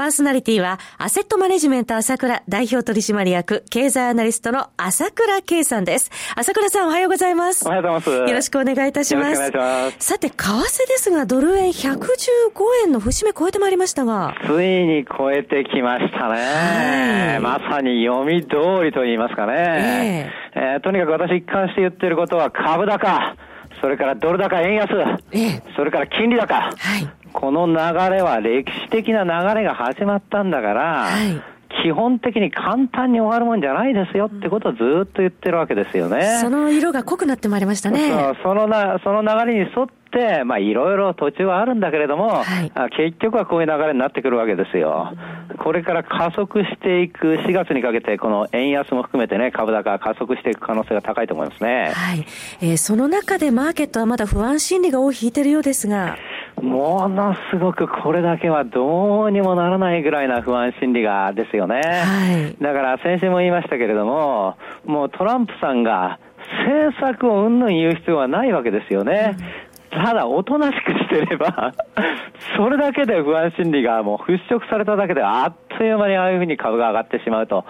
パーソナリティは、アセットマネジメント朝倉代表取締役、経済アナリストの朝倉慶さんです。朝倉さんおはようございます。おはようございます。よろしくお願いいたします。よろしくお願いします。さて、為替ですが、ドル円115円の節目超えてまいりましたが。ついに超えてきましたね。はい、まさに読み通りと言いますかね。えー、えー、とにかく私一貫して言ってることは株高。それからドル高円安、えそれから金利高、はい、この流れは歴史的な流れが始まったんだから、はい、基本的に簡単に終わるもんじゃないですよってことをずっと言ってるわけですよね。その色が濃くなってまいりましたね。そう、そのな、その流れに沿って、まあいろいろ途中はあるんだけれども、はい、結局はこういう流れになってくるわけですよ。これから加速していく4月にかけて、この円安も含めてね、株高加速していく可能性が高いと思いますね。はい。えー、その中でマーケットはまだ不安心理が尾を引いているようですが。ものすごくこれだけはどうにもならないぐらいな不安心理がですよね。はい、だから先週も言いましたけれども、もうトランプさんが政策をうんぬん言う必要はないわけですよね。ただ、おとなしくしてればそれだけで不安心理がもう払拭されただけで、あっという間にああいうふうに株が上がってしまうと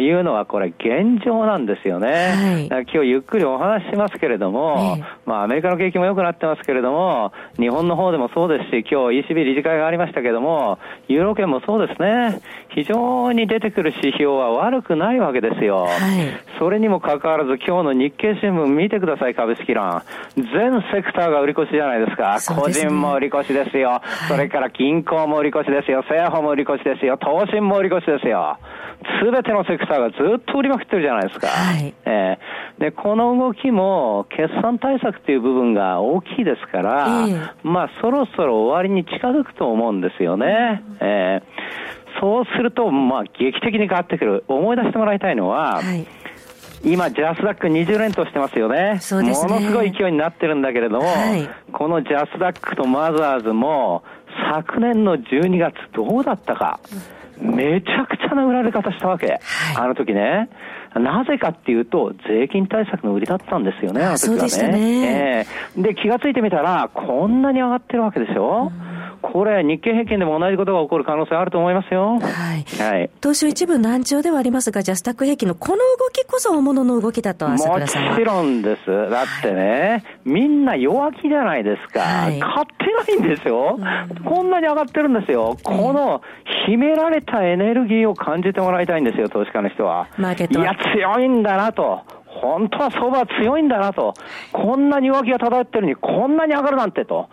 いうのは、これ、現状なんですよね。はい、今日ゆっくりお話ししますけれども、えまあ、アメリカの景気も良くなってますけれども、日本の方でもそうですし、今日 ECB 理事会がありましたけれども、ユーロ圏もそうですね、非常に出てくる指標は悪くないわけですよ。はい、それにもかかわらず、今日の日経新聞見てください、株式欄。全セクターが売り越しじゃないですか。すね、個人も売り越しですよ、はい。それから銀行も売り越しですよ。政府も売り越しですよ。投信も売り越しですよ。すべてのセクターがずっと売りまくってるじゃないですか。はい、えー、で、この動きも決算対策っていう部分が大きいですから、えー、まあそろそろ終わりに近づくと思うんですよね。うん、えー、そうすると、まあ劇的に変わってくる。思い出してもらいたいのは、はい今、ジャスダック20連投してますよね。そうですね。ものすごい勢いになってるんだけれども、はい、このジャスダックとマザーズも、昨年の12月どうだったか。めちゃくちゃな売られ方したわけ。はい、あの時ね。なぜかっていうと、税金対策の売りだったんですよね、あの時はね。ねえー、で、気がついてみたら、こんなに上がってるわけでしょ。うんこれ、日経平均でも同じことが起こる可能性あると思いますよ。はい。はい。東証一部難聴ではありますが、ジャスタック平均のこの動きこそ大物の動きだと、朝倉さんもちろんです。だってね、はい、みんな弱気じゃないですか。はい、買ってないんですよ、うん。こんなに上がってるんですよ。この秘められたエネルギーを感じてもらいたいんですよ、投資家の人は。マーケットいや、強いんだなと。本当は相場は強いんだなと。こんなに弱気が漂ってるのに、こんなに上がるなんてと。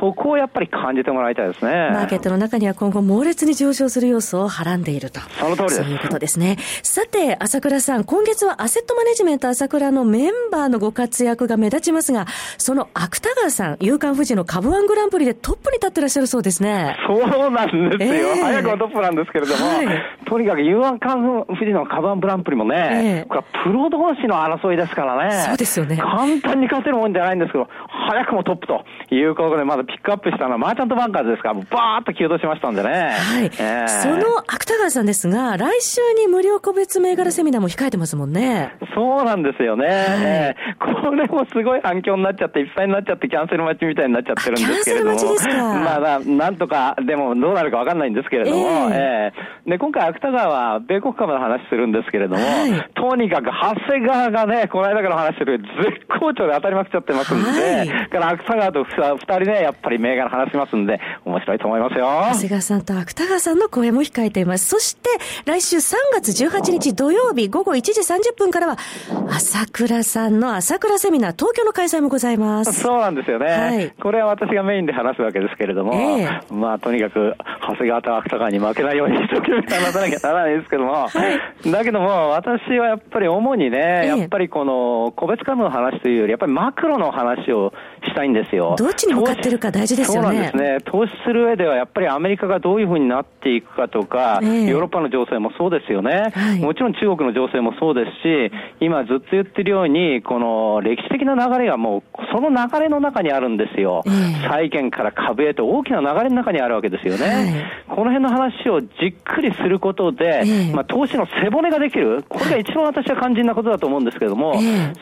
そこをやっぱり感じてもらいたいですね。マーケットの中には今後猛烈に上昇する要素をはらんでいると。その通りです。そういうことですね。さて、朝倉さん、今月はアセットマネジメント朝倉のメンバーのご活躍が目立ちますが、その芥川さん、夕刊富士の株ワングランプリでトップに立ってらっしゃるそうですね。そうなんですよ。えー、早くはトップなんですけれども、はい、とにかく夕刊富士の株ワングランプリもね、えー、これはプロ同士の争いですからね。そうですよね。簡単に勝てるもんじゃないんですけど、早くもトップということで、まだピックアップしたのはマーチャントバンカーズですから、バーっと急騰しましたんでね。はい。えー、その朝倉さんですが、来週に無料個別銘柄セミナーも控えてますもんね。そうなんですよね。はい、えー、これもすごい反響になっちゃって、いっぱいになっちゃって、キャンセル待ちみたいになっちゃってるんですけれども。キャンセル待ちですか。まあ、まあ、なんとか、でもどうなるかわかんないんですけれども、えー、えー、で、今回朝倉は米国株の話するんですけれども、はい、とにかく長谷川がね、この間から話してる絶好調で当たりまくっちゃってますんで、はい、から朝倉と二人ね、やっぱり銘柄話しますんで、面白いと思いますよ。長谷川さんと芥川さんの声も控えています。そして、来週3月18日土曜日午後1時30分からは、朝倉さんの朝倉セミナー、東京の開催もございます。そうなんですよね。はい、これは私がメインで話すわけですけれども、えー、まあ、とにかく、長谷川と芥川に負けないように一生懸命話さなきゃならないですけども、はい、だけども、私はやっぱり主にね、やっぱりこの、個別株の話というより、やっぱりマクロの話をしたいんですよ。どっちに向かってるかか大事ですよね。そうなんですね。投資する上では、やっぱりアメリカがどういうふうになっていくかとか、えー、ヨーロッパの情勢もそうですよね、はい、もちろん中国の情勢もそうですし、今ずっと言ってるように、この歴史的な流れがもう、その流れの中にあるんですよ。えー、債券から株へと大きな流れの中にあるわけですよね。はい、この辺の話をじっくりすることで、えー、まあ、投資の背骨ができる。これが一番私は肝心なことだと思うんですけれども、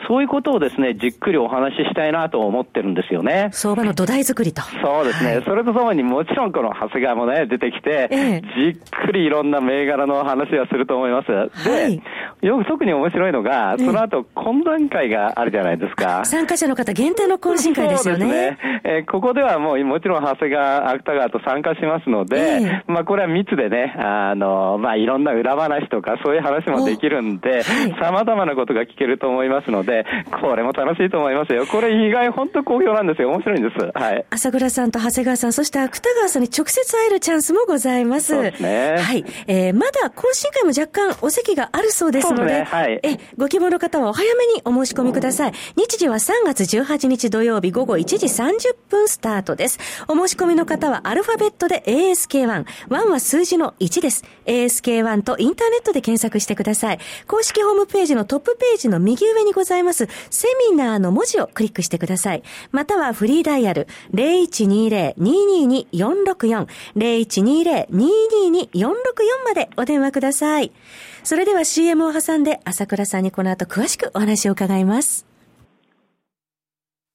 そういうことをですね、じっくりお話ししたいなと思ってるんですよね。相場の土台作りと。そうですね。はい、それとともにもちろんこの長谷川もね、出てきて、えじっくりいろんな銘柄の話はすると思います。はい、で、よく特に面白いのが、その後懇談会があるじゃないですか。参加者の方限定の懇親会ですよね。そうですね。えー、ここではもうもちろん長谷川、芥川と参加しますので、えまあこれは密でね、あの、まあいろんな裏話とかそういう話もできるんで、様々なことが聞けると思いますので、これも楽しいと思いますよ。これ意外本当好評なんですよ。面白いんです。はい。朝倉さんと長谷川さん、そして芥川さんに直接会えるチャンスもございます。そうですね。はい。えー、まだ懇親会も若干お席があるそうですので、でね、はい。え、ご希望の方はお早めにお申し込みください。日時は3月18日土曜日午後1時30分スタートです。お申し込みの方はアルファベットで ASK1。1は数字の1です。ASK1 とインターネットで検索してください。公式ホームページのトップページの右上にございますセミナーの文字をクリックしてください。またはフリーダイヤル0120-222-464 0120-222-464までお電話ください。それでは CM を挟んで朝倉さんにこの後詳しくお話を伺います。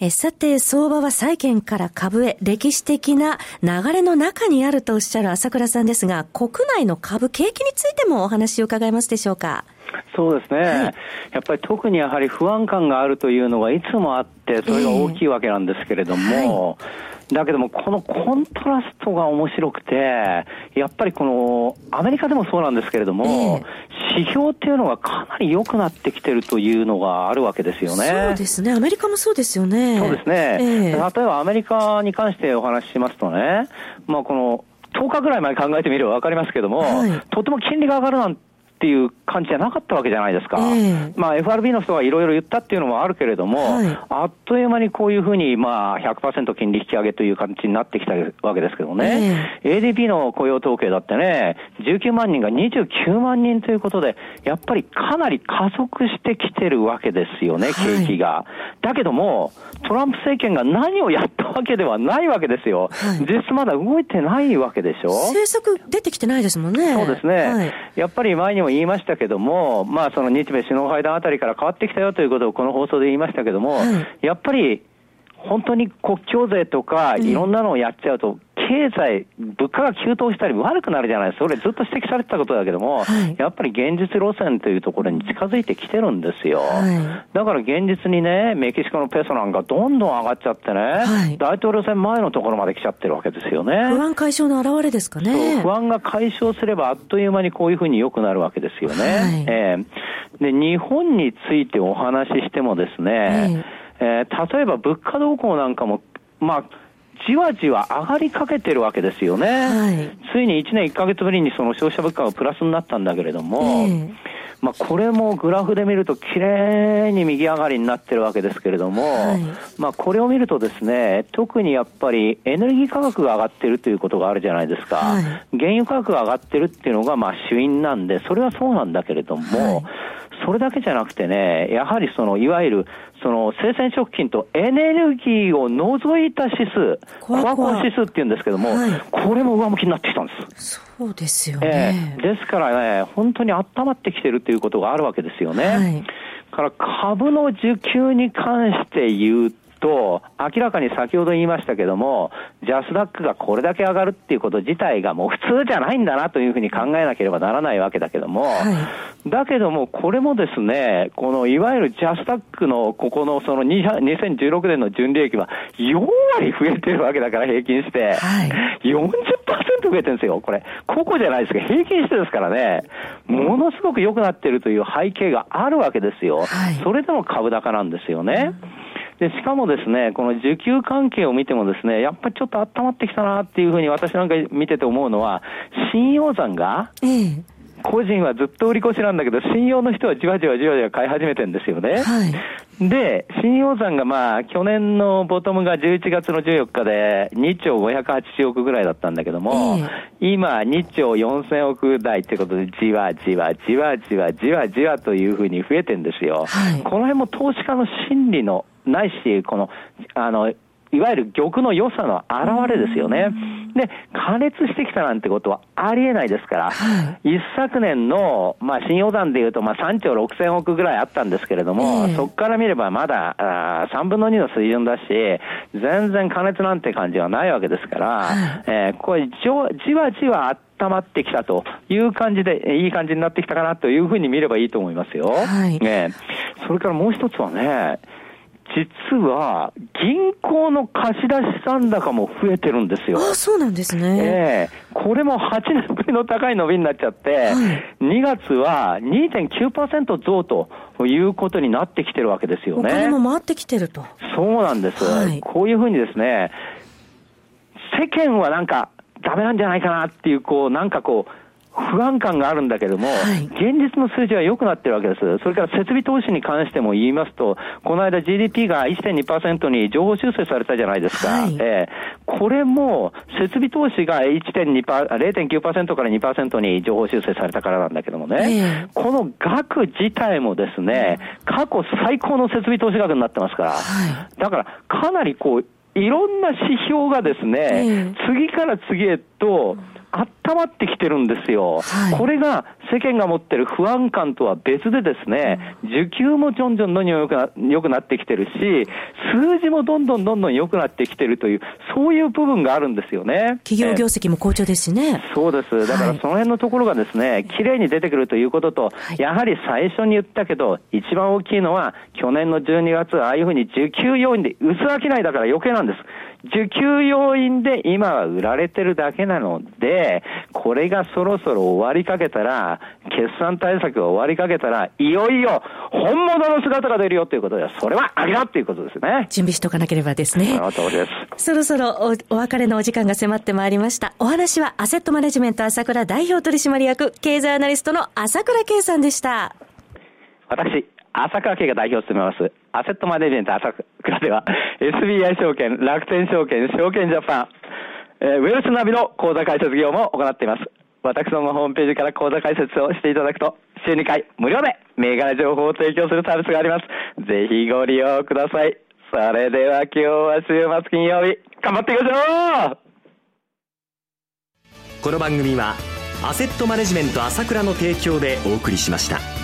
えさて、相場は債券から株へ歴史的な流れの中にあるとおっしゃる朝倉さんですが、国内の株、景気についてもお話を伺えますでしょうか？そうですね、はい、やっぱり特にやはり不安感があるというのがいつもあって、それが大きいわけなんですけれども、えーはいだけども、このコントラストが面白くて、やっぱりこの、アメリカでもそうなんですけれども、えー、指標っていうのがかなり良くなってきてるというのがあるわけですよね。そうですね。アメリカもそうですよね。そうですね。えー、例えばアメリカに関してお話ししますとね、まあこの、10日ぐらい前考えてみれば分かりますけども、はい、とても金利が上がるなんてっていう感じじゃなかったわけじゃないですか。えー、まあ FRB の人がいろいろ言ったっていうのもあるけれども、はい、あっという間にこういうふうにまあ100%金利引き上げという感じになってきたわけですけどね。えー、ADP の雇用統計だってね、19万人が29万人ということで、やっぱりかなり加速してきてるわけですよね、景気が。はい、だけども、トランプ政権が何をやったわけではないわけですよ。はい、実質まだ動いてないわけでしょ。政策出てきてないですもんね。そうですね。やっぱり前にも言いましたけども、まあ、その日米首脳会談あたりから変わってきたよということをこの放送で言いましたけども、はい、やっぱり本当に国境税とかいろんなのをやっちゃうと、経済、物価が急騰したり悪くなるじゃないですか。それずっと指摘されてたことだけども、はい、やっぱり現実路線というところに近づいてきてるんですよ。はい、だから現実にね、メキシコのペソなんかどんどん上がっちゃってね、はい、大統領選前のところまで来ちゃってるわけですよね。不安解消の表れですかね。不安が解消すればあっという間にこういうふうに良くなるわけですよね。えー、で日本についてお話ししてもですね、えー、例えば物価動向なんかも、まあ、じわじわ上がりかけてるわけですよね。はい、ついに1年1か月ぶりにその消費者物価がプラスになったんだけれども、えー、まあ、これもグラフで見ると綺麗に右上がりになってるわけですけれども、はい、まあ、これを見るとですね、特にやっぱりエネルギー価格が上がってるということがあるじゃないですか。はい、原油価格が上がってるっていうのがまあ主因なんで、それはそうなんだけれども、それだけじゃなくてね、やはりその、いわゆる、その、生鮮食品とエネルギーを除いた指数、コアコア指数っていうんですけども、はい、これも上向きになってきたんです。そうですよね。えー、ですからね、本当に温まってきてるということがあるわけですよね。はい、から株の需給に関して言うと、と、明らかに先ほど言いましたけども、ジャスダックがこれだけ上がるっていうこと自体がもう普通じゃないんだなというふうに考えなければならないわけだけども、はい、だけども、これもですね、このいわゆるジャスダックのここのその2016年の純利益は4割増えてるわけだから平均して、はい、40%増えてるんですよ、これ。個々じゃないですけど、平均してですからね、ものすごく良くなってるという背景があるわけですよ。はい、それでも株高なんですよね。で、しかもですね、この需給関係を見てもですね、やっぱりちょっと温まってきたなっていうふうに私なんか見てて思うのは、信用山が、個人はずっと売り越しなんだけど、信用の人はじわじわじわじわ買い始めてるんですよね。はい、で、信用山がまあ、去年のボトムが11月の14日で2兆580億ぐらいだったんだけども、えー、今2兆4000億台ってことで、じわじわじわじわじわじわというふうに増えてるんですよ。はい、この辺も投資家の心理のないし、この、あの、いわゆる玉の良さの表れですよね。で、加熱してきたなんてことはありえないですから、はい、一昨年の、まあ、信用団でいうと、まあ、3兆6千億ぐらいあったんですけれども、えー、そこから見ればまだあ3分の2の水準だし、全然加熱なんて感じはないわけですから、はい、えー、これじ、じわじわ温まってきたという感じで、いい感じになってきたかなというふうに見ればいいと思いますよ。はい、ね、それからもう一つはね、実は、銀行の貸し出し残高も増えてるんですよ。あそうなんですね。ええー、これも8年ぶりの高い伸びになっちゃって、はい、2月は2.9%増ということになってきてるわけですよね。お金も回ってきてると。そうなんです。はい、こういうふうにですね、世間はなんかダメなんじゃないかなっていう、こう、なんかこう、不安感があるんだけども、はい、現実の数字は良くなってるわけです。それから設備投資に関しても言いますと、この間 GDP が1.2%に情報修正されたじゃないですか。はい、えー、これも設備投資が0.9%から2%に情報修正されたからなんだけどもね、えー、この額自体もですね、過去最高の設備投資額になってますから、はい、だからかなりこう、いろんな指標がですね、えー、次から次へと、温まってきてるんですよ、はい、これが世間が持ってる不安感とは別でですね、需給もちょんちょんどんどん良くな良くなってきてるし、数字もどんどんどんどん良くなってきてるという、そういう部分があるんですよね。企業業績も好調ですしね。そうです。だからその辺のところがですね、綺麗に出てくるということと、はい、やはり最初に言ったけど、一番大きいのは、去年の12月、ああいうふうに需給要因で薄商いだから余計なんです。需給要因で今は売られてるだけなので、これがそろそろ終わりかけたら、決算対策が終わりかけたら、いよいよ本物の姿が出るよということで、それはありだっていうことですね。準備しておかなければですね。その通りです。そろそろおお別れのお時間が迫ってまいりました。お話はアセットマネジメント朝倉代表取締役、経済アナリストの朝倉圭さんでした。私、朝倉慶が代表を務めます、アセットマネジメント朝倉では、SBI 証券、楽天証券、証券ジャパン、えー、ウェルスナビの口座開設業務を行っています。私どものホームページから口座開設をしていただくと、週2回無料で銘柄情報を提供するサービスがあります。ぜひご利用ください。それでは今日は週末金曜日、頑張っていきましょうこの番組は、アセットマネジメント朝倉の提供でお送りしました。